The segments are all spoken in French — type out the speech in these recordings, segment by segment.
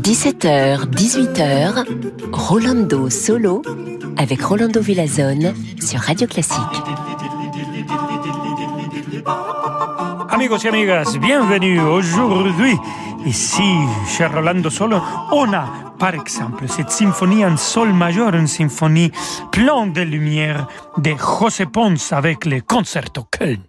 17h, 18h, Rolando Solo avec Rolando Villazone sur Radio Classique. Amigos et amigas, bienvenue aujourd'hui. Ici, cher Rolando Solo, on a par exemple cette symphonie en sol majeur, une symphonie pleine de lumière de José Pons avec le concerto Köln.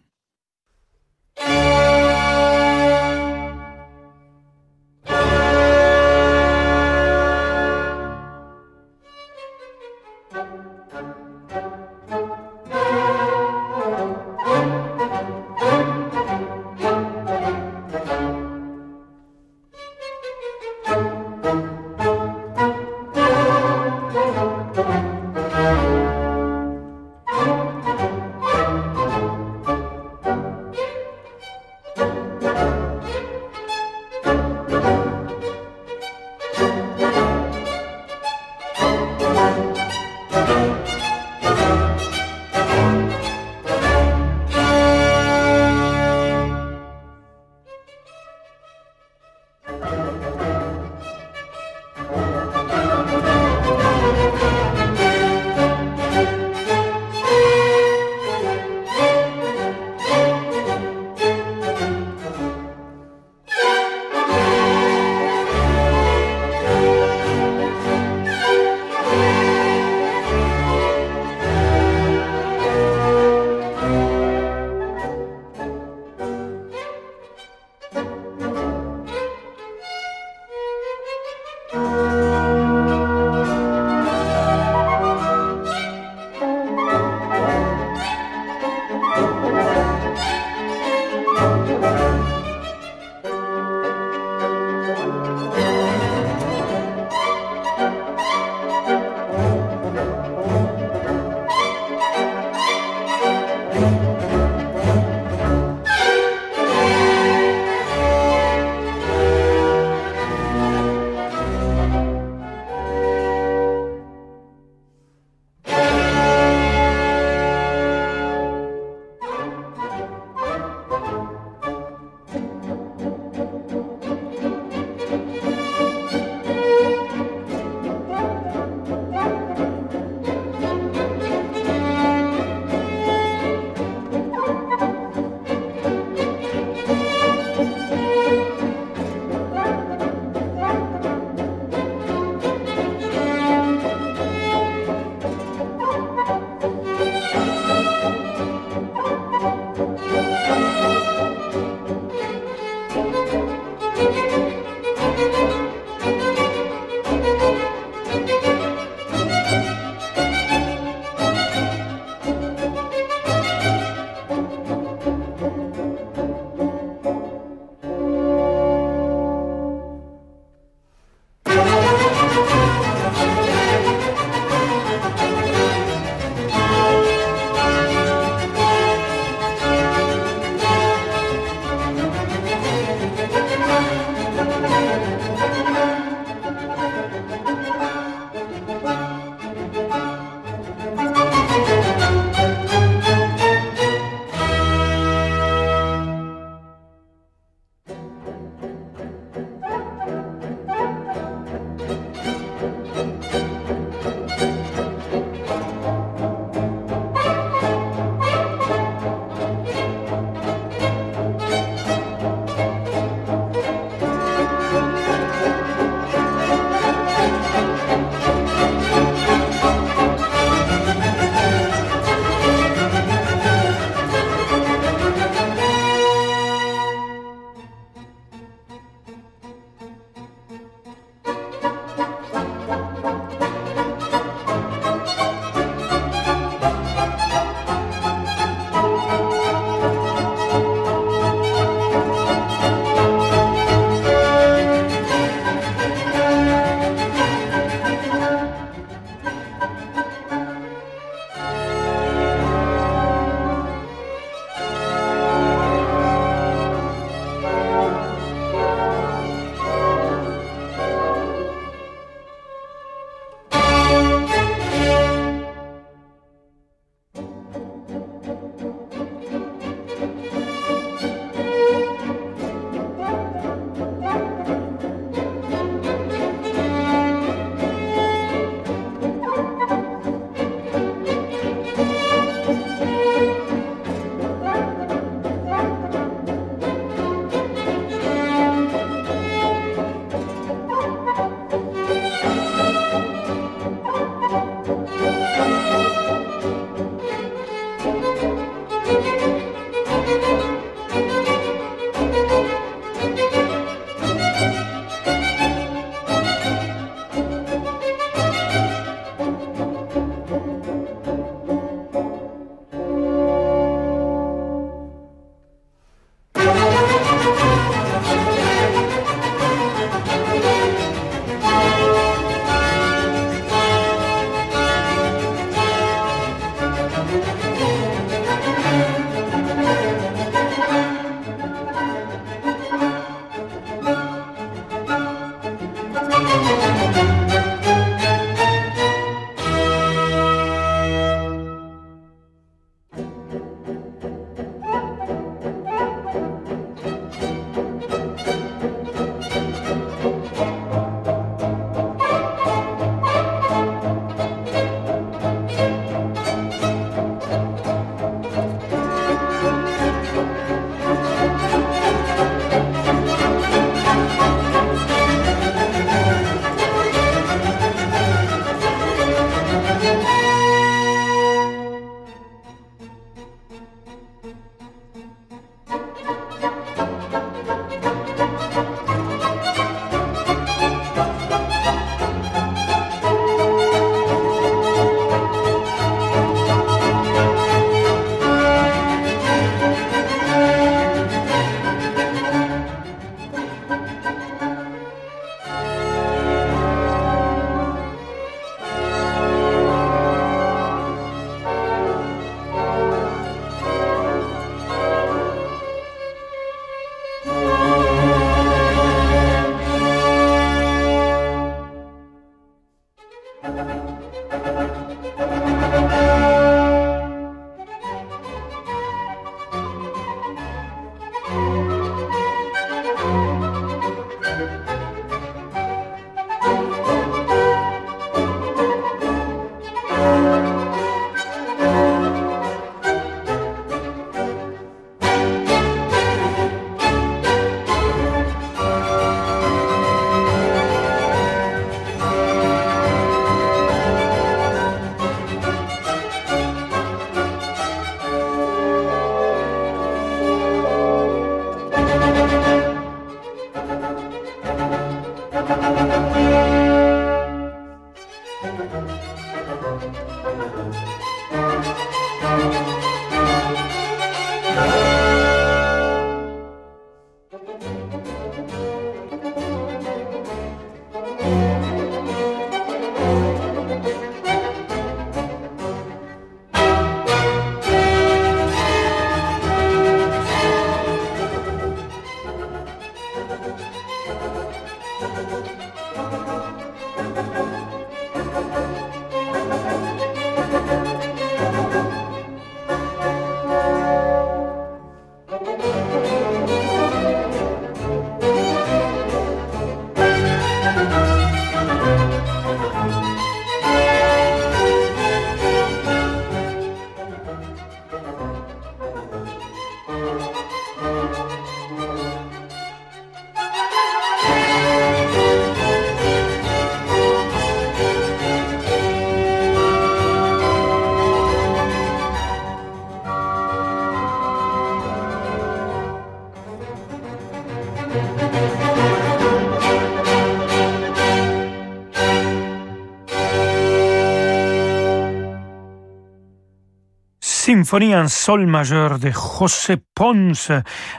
Symphonie en sol majeur de José Pons,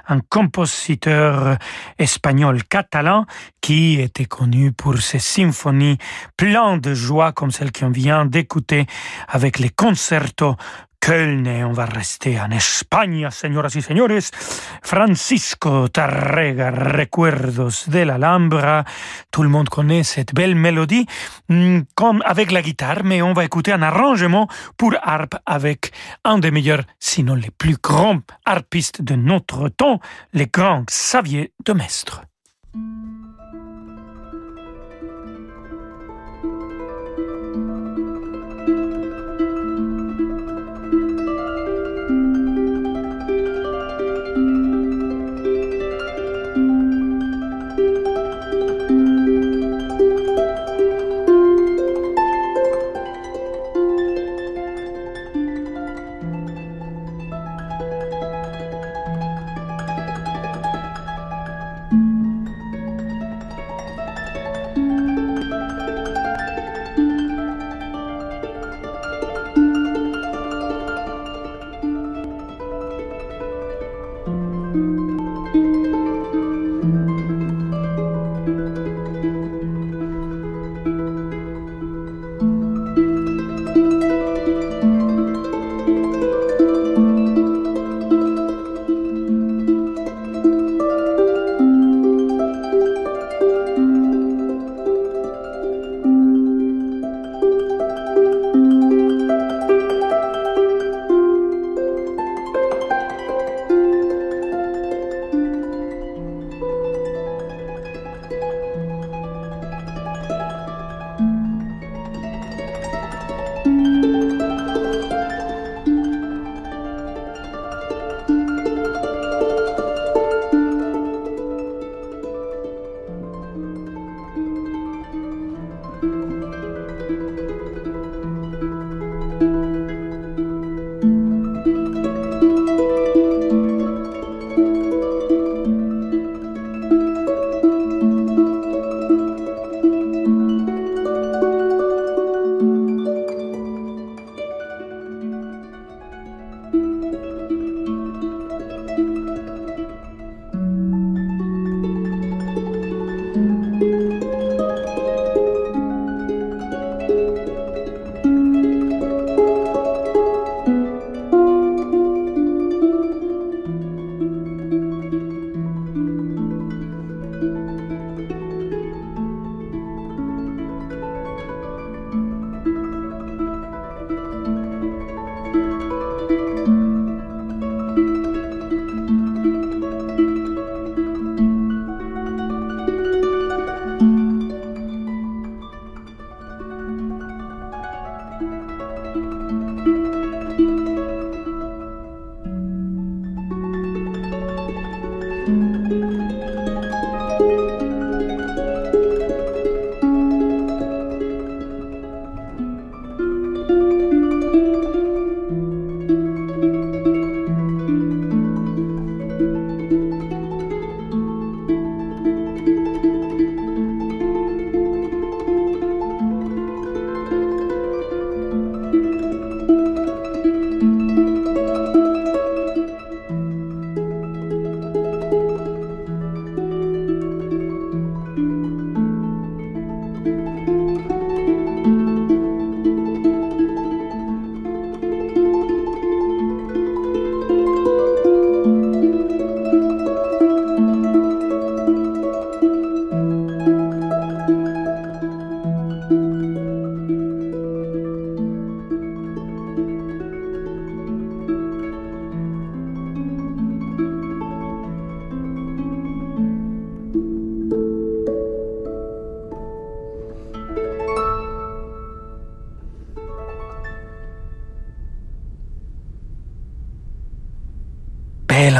un compositeur espagnol catalan qui était connu pour ses symphonies pleines de joie comme celle qu'on vient d'écouter avec les concertos Köln et on va rester en Espagne, señoras y señores. Francisco Tarrega, Recuerdos de la Alhambra. Tout le monde connaît cette belle mélodie, mm, comme avec la guitare, mais on va écouter un arrangement pour harpe avec un des meilleurs, sinon les plus grands harpistes de notre temps, les grands Xavier de Mestre.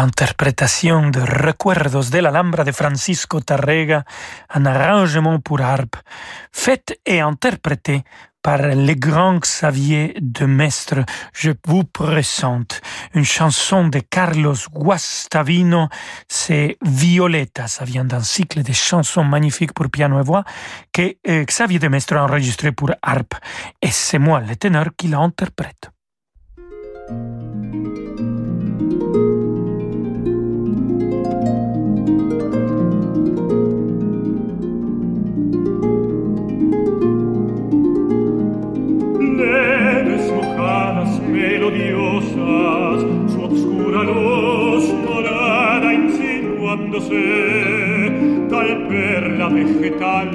L'interprétation de Recuerdos de l'Alhambra de Francisco Tarrega, un arrangement pour harpe, fait et interprété par les grands Xavier de Mestre. Je vous présente une chanson de Carlos Guastavino, c'est Violetta, ça vient d'un cycle de chansons magnifiques pour piano et voix que euh, Xavier de Mestre a enregistré pour harpe, et c'est moi, le ténor, qui l'interprète.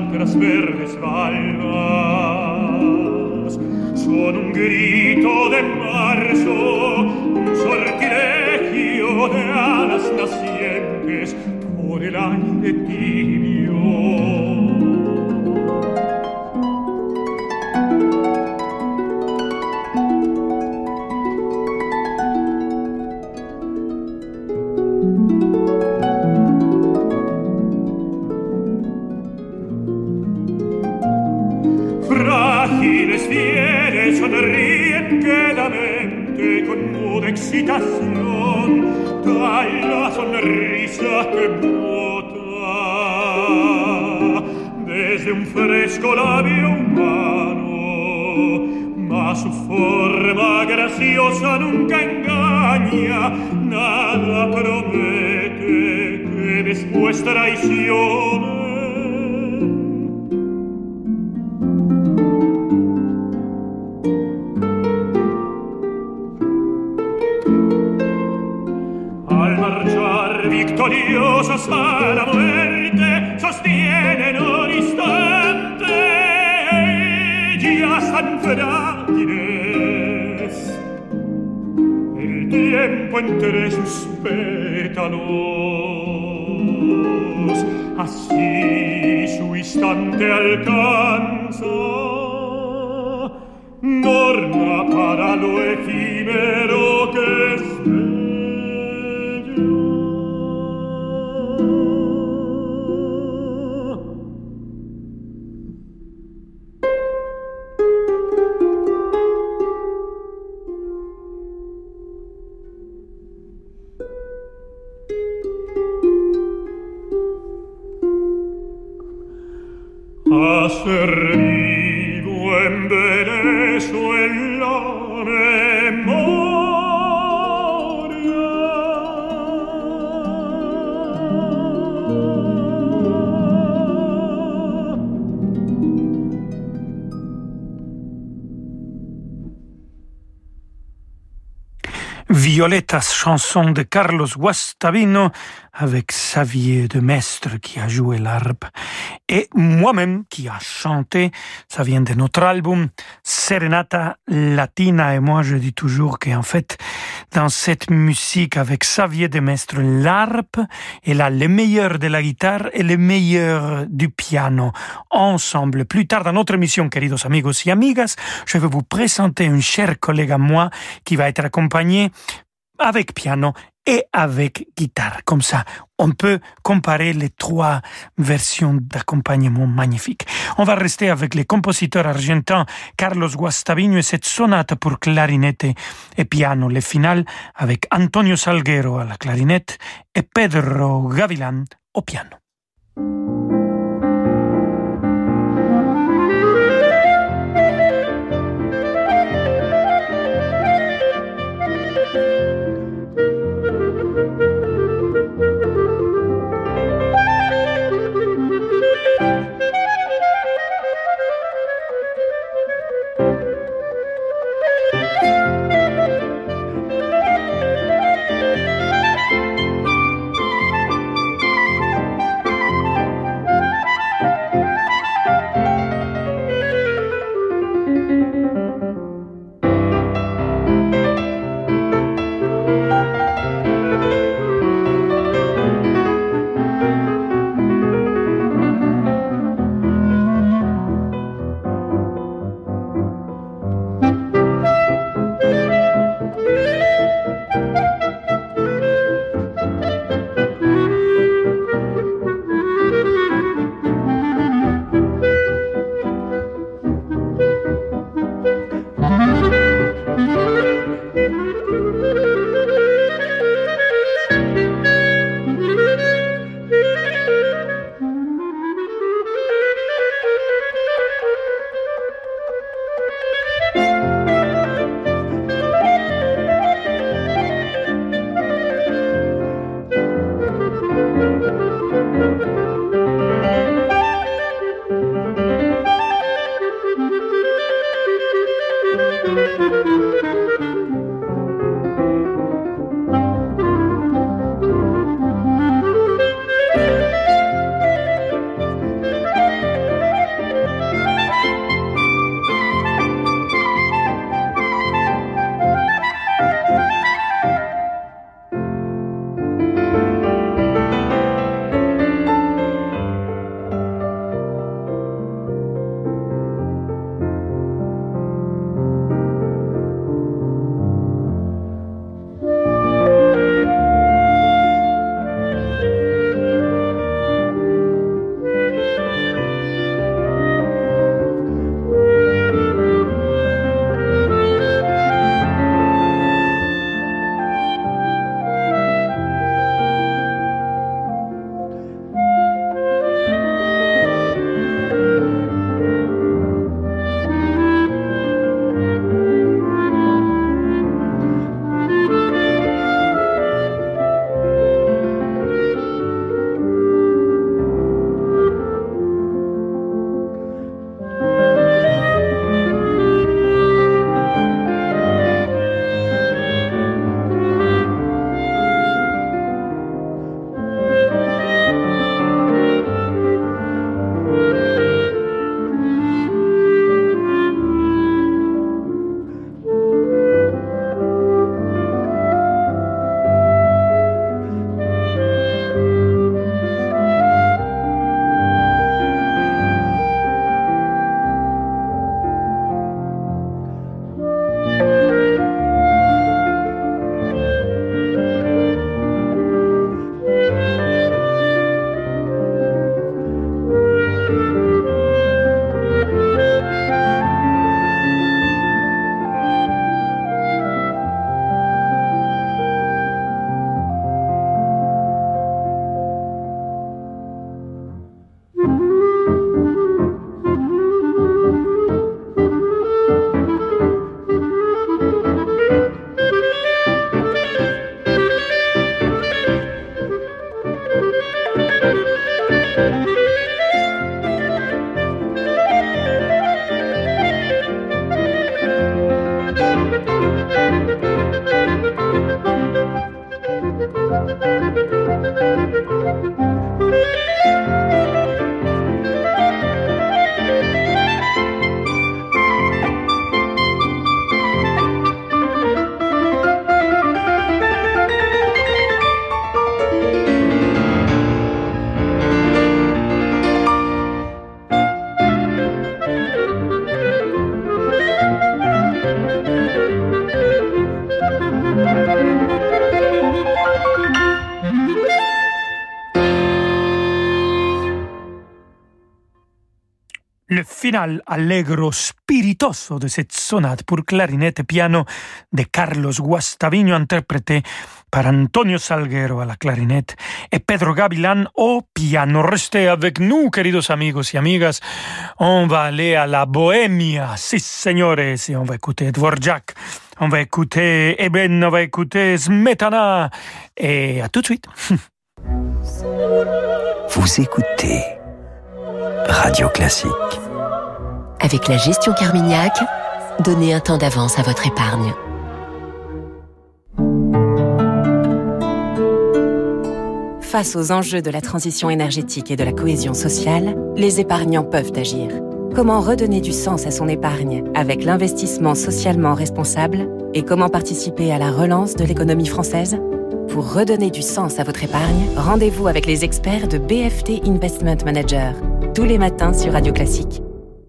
alcras verdes. El tiempo entre sus pétalos. Así su instante alcanza. Norma para lo efímero Violetas, chanson de Carlos Guastavino avec Xavier de Mestre qui a joué l'harpe et moi-même qui a chanté. Ça vient de notre album Serenata Latina et moi je dis toujours qu'en fait dans cette musique avec Xavier de Mestre, l'harpe est là le meilleur de la guitare et le meilleur du piano ensemble. Plus tard dans notre émission, queridos amigos y amigas, je vais vous présenter un cher collègue à moi qui va être accompagné avec piano et avec guitare. Comme ça, on peut comparer les trois versions d'accompagnement magnifiques. On va rester avec les compositeurs argentins Carlos Guastavino et cette sonate pour clarinette et piano. Le final avec Antonio Salguero à la clarinette et Pedro Gavilan au piano. Le final allegro spiritoso de cette sonate pour clarinette et piano de Carlos Guastavino interprété par Antonio Salguero à la clarinette et Pedro Gavilan au piano. Restez avec nous, queridos amigos y amigas. On va aller à la Bohemia, si señores, et on va écouter Dvorak. On va écouter Eben, on va écouter Smetana. Et à tout de suite. Vous écoutez Radio Classique. Avec la gestion Carmignac, donnez un temps d'avance à votre épargne. Face aux enjeux de la transition énergétique et de la cohésion sociale, les épargnants peuvent agir. Comment redonner du sens à son épargne avec l'investissement socialement responsable et comment participer à la relance de l'économie française? Pour redonner du sens à votre épargne, rendez-vous avec les experts de BFT Investment Manager tous les matins sur Radio Classique.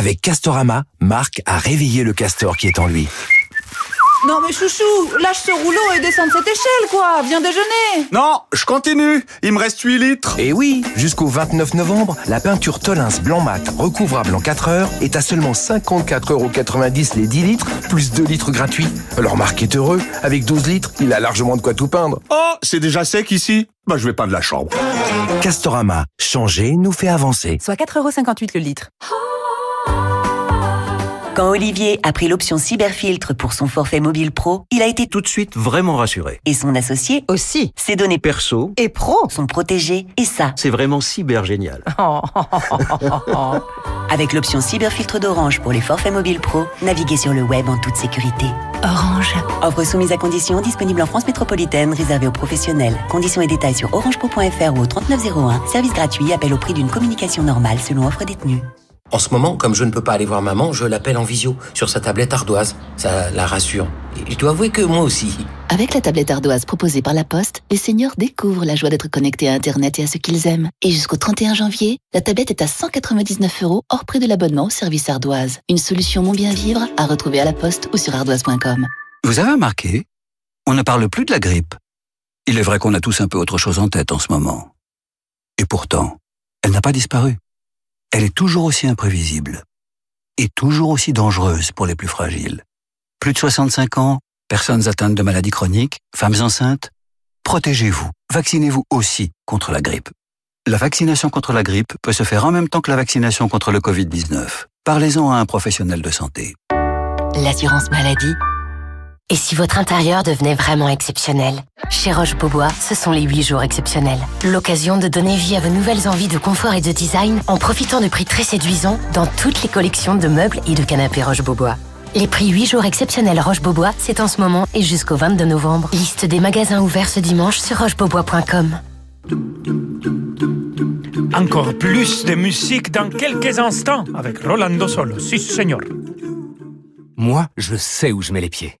Avec Castorama, Marc a réveillé le castor qui est en lui. Non mais chouchou, lâche ce rouleau et descends de cette échelle quoi, viens déjeuner Non, je continue, il me reste 8 litres Et oui, jusqu'au 29 novembre, la peinture Tolins blanc mat recouvrable en 4 heures est à seulement 54,90€ les 10 litres, plus 2 litres gratuits. Alors Marc est heureux, avec 12 litres, il a largement de quoi tout peindre. Oh, c'est déjà sec ici Bah je vais peindre la chambre. Castorama, changer nous fait avancer. Soit 4,58€ le litre. Quand Olivier a pris l'option cyberfiltre pour son forfait mobile pro, il a été tout de suite vraiment rassuré. Et son associé aussi. Ses données perso et pro sont protégées et ça, c'est vraiment cyber génial. Avec l'option cyberfiltre d'Orange pour les forfaits mobiles pro, naviguez sur le web en toute sécurité. Orange. Offre soumise à conditions, disponible en France métropolitaine, réservée aux professionnels. Conditions et détails sur orangepro.fr ou au 3901. Service gratuit, appel au prix d'une communication normale selon offre détenue. En ce moment, comme je ne peux pas aller voir maman, je l'appelle en visio, sur sa tablette ardoise. Ça la rassure. Et je dois avouer que moi aussi. Avec la tablette ardoise proposée par la Poste, les seniors découvrent la joie d'être connectés à Internet et à ce qu'ils aiment. Et jusqu'au 31 janvier, la tablette est à 199 euros hors prix de l'abonnement au service ardoise. Une solution mon bien vivre à retrouver à la Poste ou sur ardoise.com. Vous avez remarqué? On ne parle plus de la grippe. Il est vrai qu'on a tous un peu autre chose en tête en ce moment. Et pourtant, elle n'a pas disparu elle est toujours aussi imprévisible et toujours aussi dangereuse pour les plus fragiles. Plus de 65 ans, personnes atteintes de maladies chroniques, femmes enceintes, protégez-vous, vaccinez-vous aussi contre la grippe. La vaccination contre la grippe peut se faire en même temps que la vaccination contre le Covid-19. Parlez-en à un professionnel de santé. L'assurance maladie et si votre intérieur devenait vraiment exceptionnel Chez Roche-Beaubois, ce sont les 8 jours exceptionnels. L'occasion de donner vie à vos nouvelles envies de confort et de design en profitant de prix très séduisants dans toutes les collections de meubles et de canapés Roche-Beaubois. Les prix 8 jours exceptionnels Roche-Beaubois, c'est en ce moment et jusqu'au 22 novembre. Liste des magasins ouverts ce dimanche sur rochebeaubois.com. Encore plus de musique dans quelques instants avec Rolando Solo. Si, señor. Moi, je sais où je mets les pieds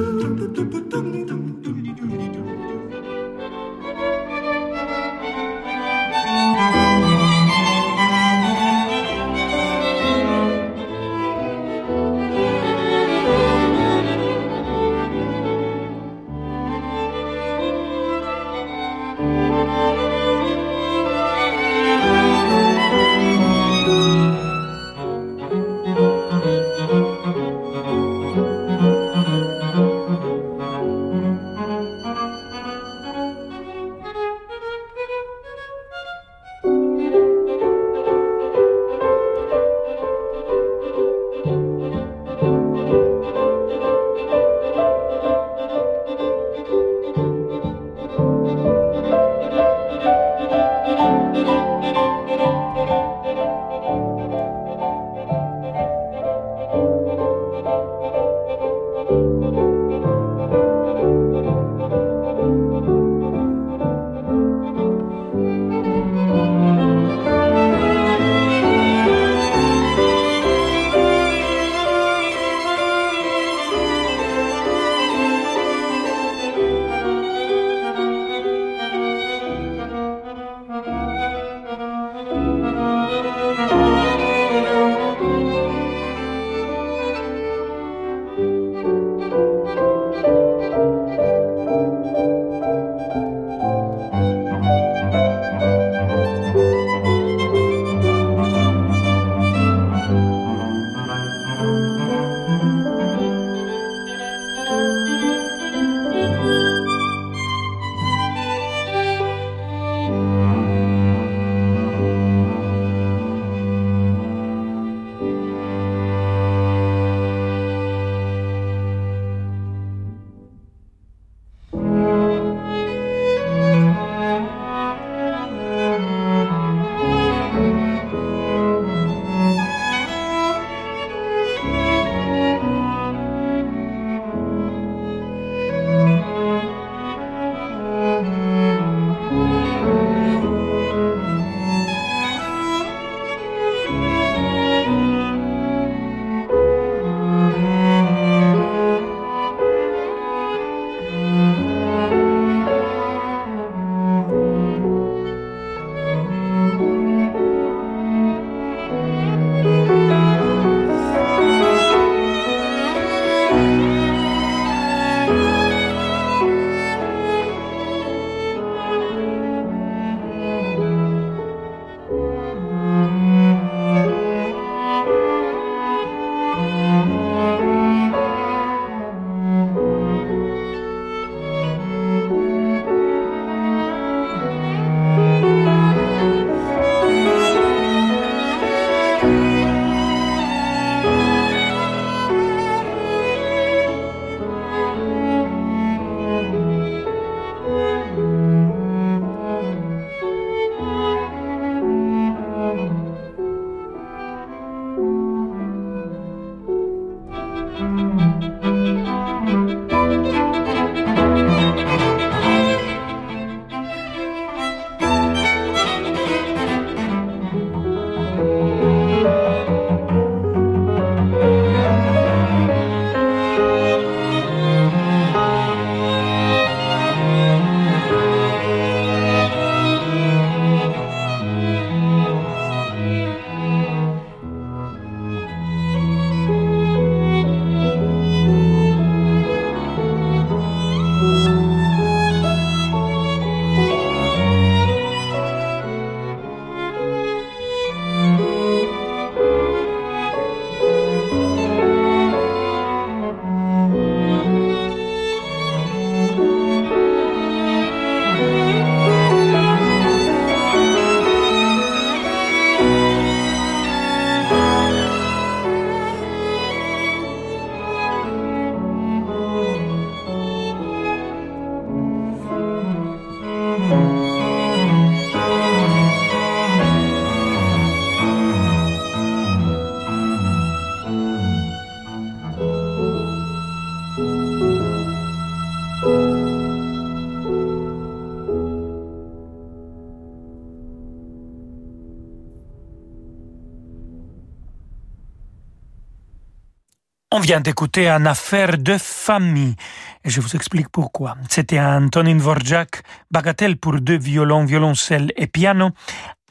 Vient d'écouter un affaire de famille. Et je vous explique pourquoi. C'était Antonin Vorjak, bagatelle pour deux violons, violoncelle et piano,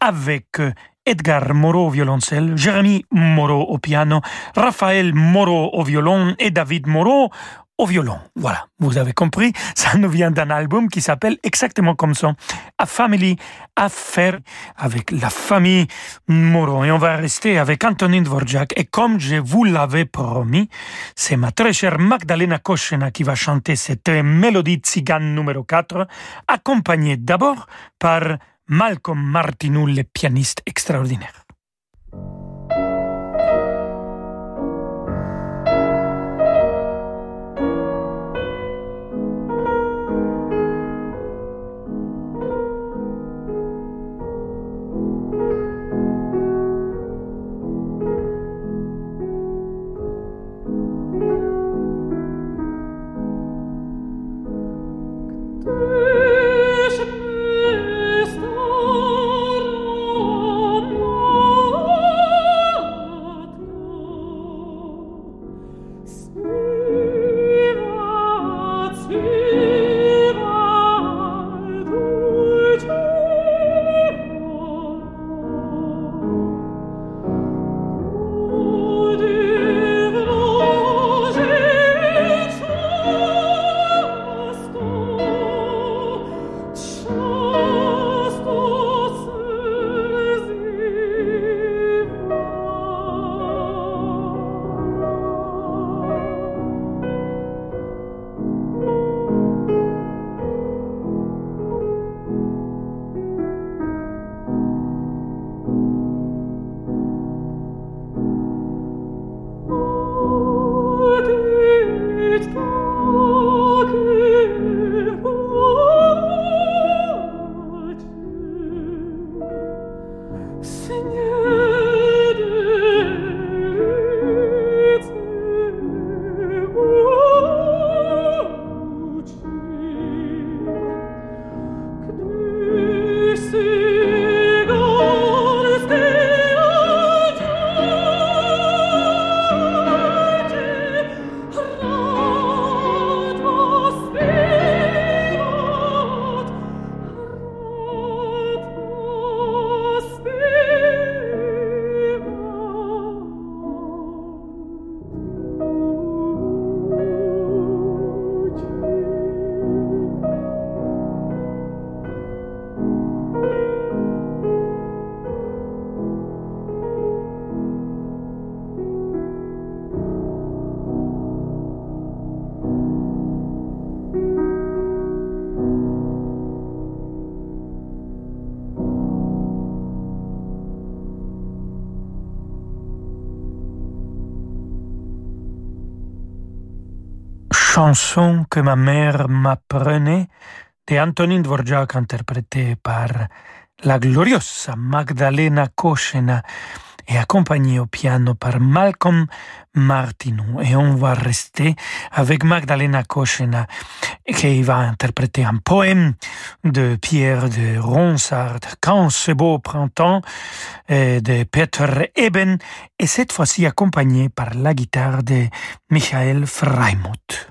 avec euh, Edgar Moreau au violoncelle, Jérémy Moreau au piano, Raphaël Moreau au violon et David Moreau violon. Voilà, vous avez compris, ça nous vient d'un album qui s'appelle exactement comme ça, A Family Affair, avec la famille Moreau. Et on va rester avec Antonin Dvorak. Et comme je vous l'avais promis, c'est ma très chère Magdalena Koshena qui va chanter cette mélodie tzigane numéro 4, accompagnée d'abord par Malcolm Martineau, le pianiste extraordinaire. Chanson que ma mère m'apprenait de Antonin Dvorak interprété par la gloriosa Magdalena Koshena et accompagné au piano par Malcolm Martineau. Et on va rester avec Magdalena Koshena qui va interpréter un poème de Pierre de Ronsard, Quand ce beau printemps, de Peter Eben, et cette fois-ci accompagné par la guitare de Michael Freimuth.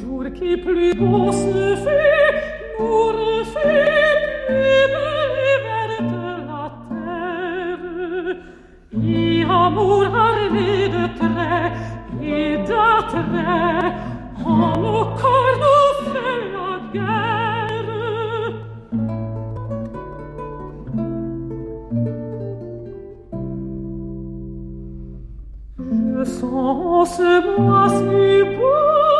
jour qui plus beau se fait, nous refait plus belle et verte la terre. Et amour armé de traits et d'attraits, en nos corps nous fait la guerre. Je sens ce mois si beau,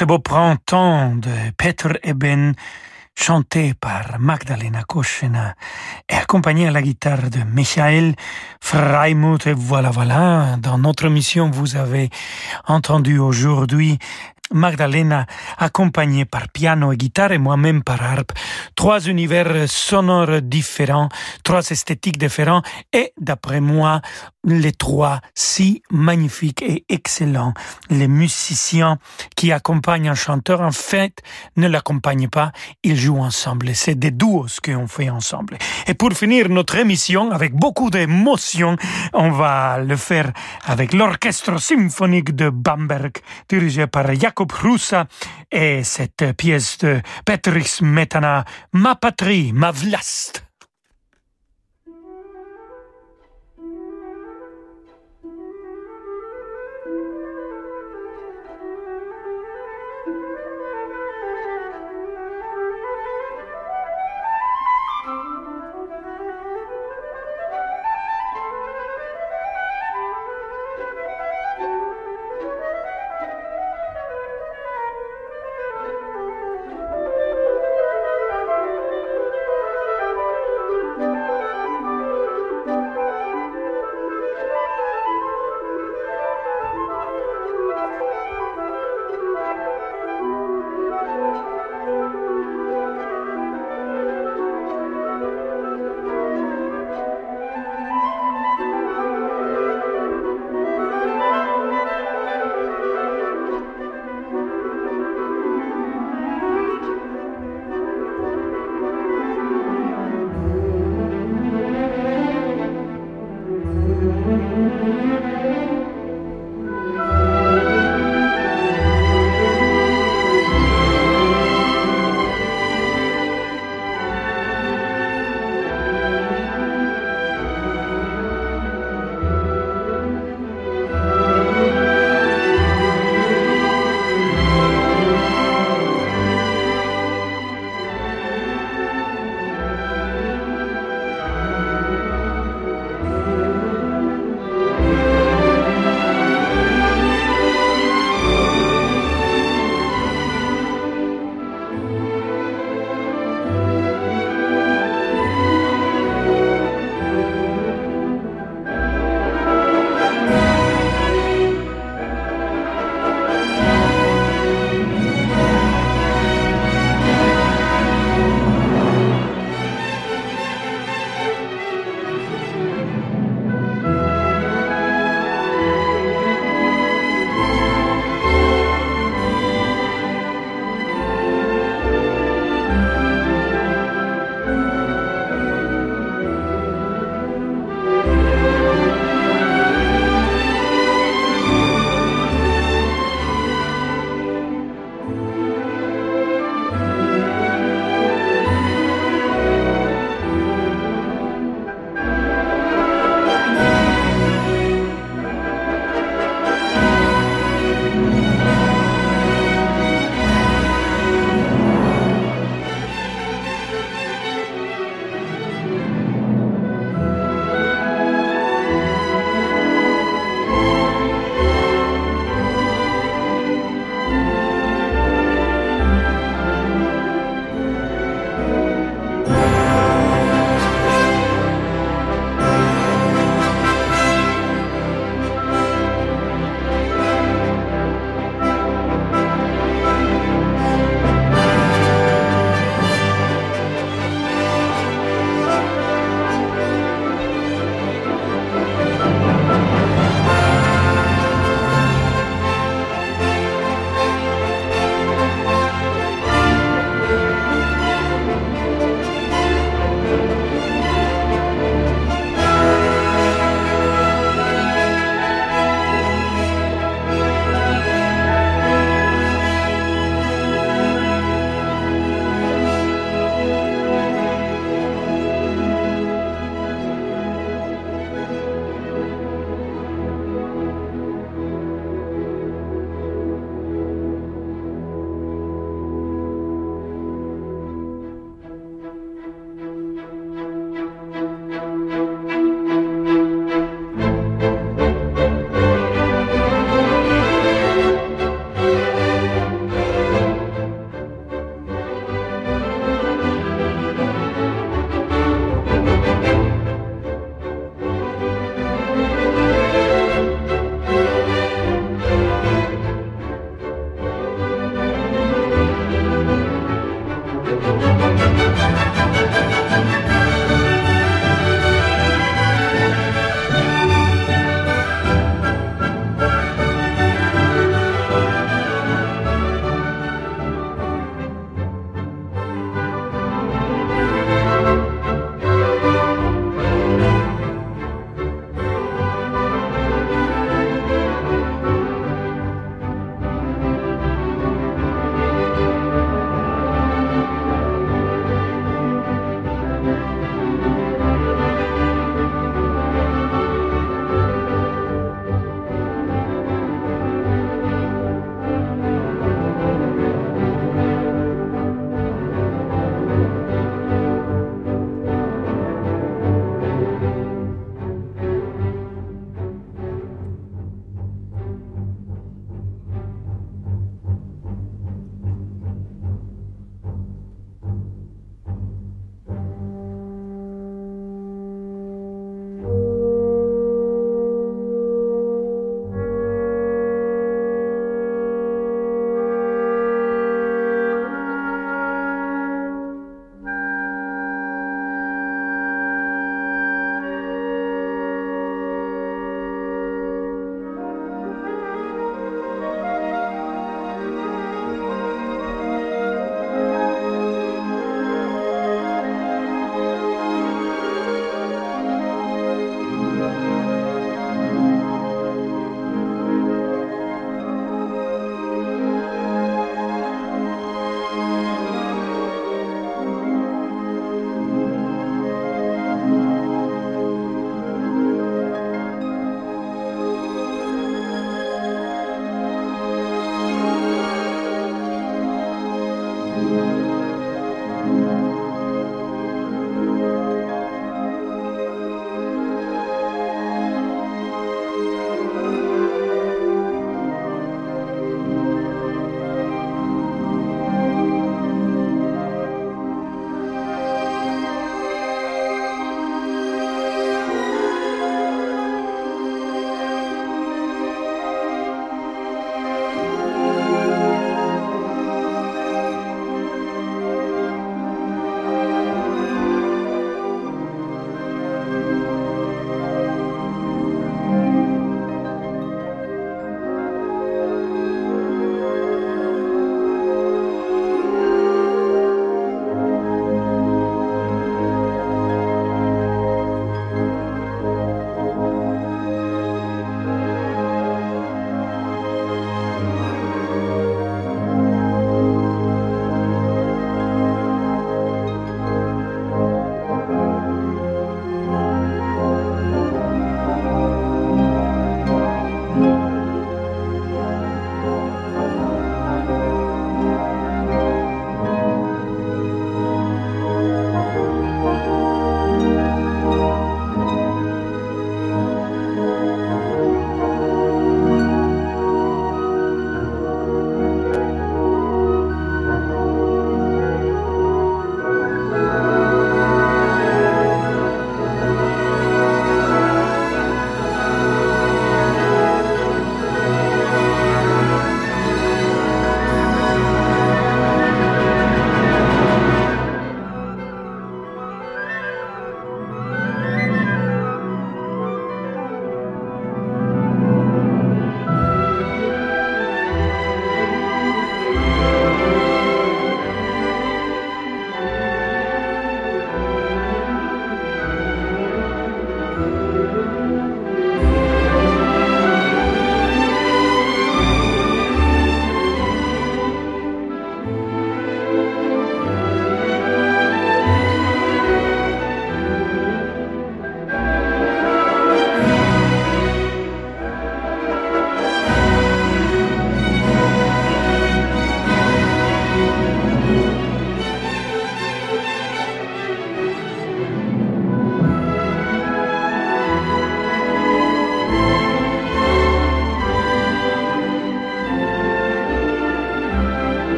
ce beau printemps de Peter Eben, chanté par Magdalena Koschena et accompagné à la guitare de Michael Freimuth. Et voilà, voilà, dans notre mission, vous avez entendu aujourd'hui Magdalena, accompagnée par piano et guitare et moi-même par harpe. Trois univers sonores différents, trois esthétiques différents et, d'après moi, les trois si magnifiques et excellents. Les musiciens qui accompagnent un chanteur, en fait, ne l'accompagnent pas, ils jouent ensemble. C'est des duos qu'on fait ensemble. Et pour finir notre émission avec beaucoup d'émotion, on va le faire avec l'orchestre symphonique de Bamberg, dirigé par Et cette pièce de Petrich Smetana, Ma patrie, ma vlast.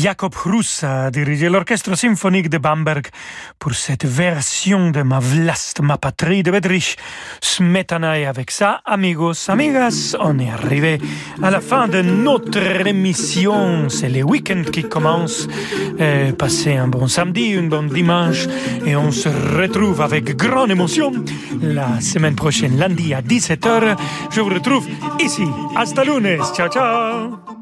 Jakob Russ a dirigé l'orchestre symphonique de Bamberg pour cette version de Ma Vlast, ma patrie de Bedrich Smetana. Et avec ça, amigos, amigas, on est arrivé à la fin de notre émission. C'est le week-end qui commence. Euh, passez un bon samedi, un bon dimanche et on se retrouve avec grande émotion la semaine prochaine, lundi à 17h. Je vous retrouve ici. Hasta lunes. Ciao, ciao.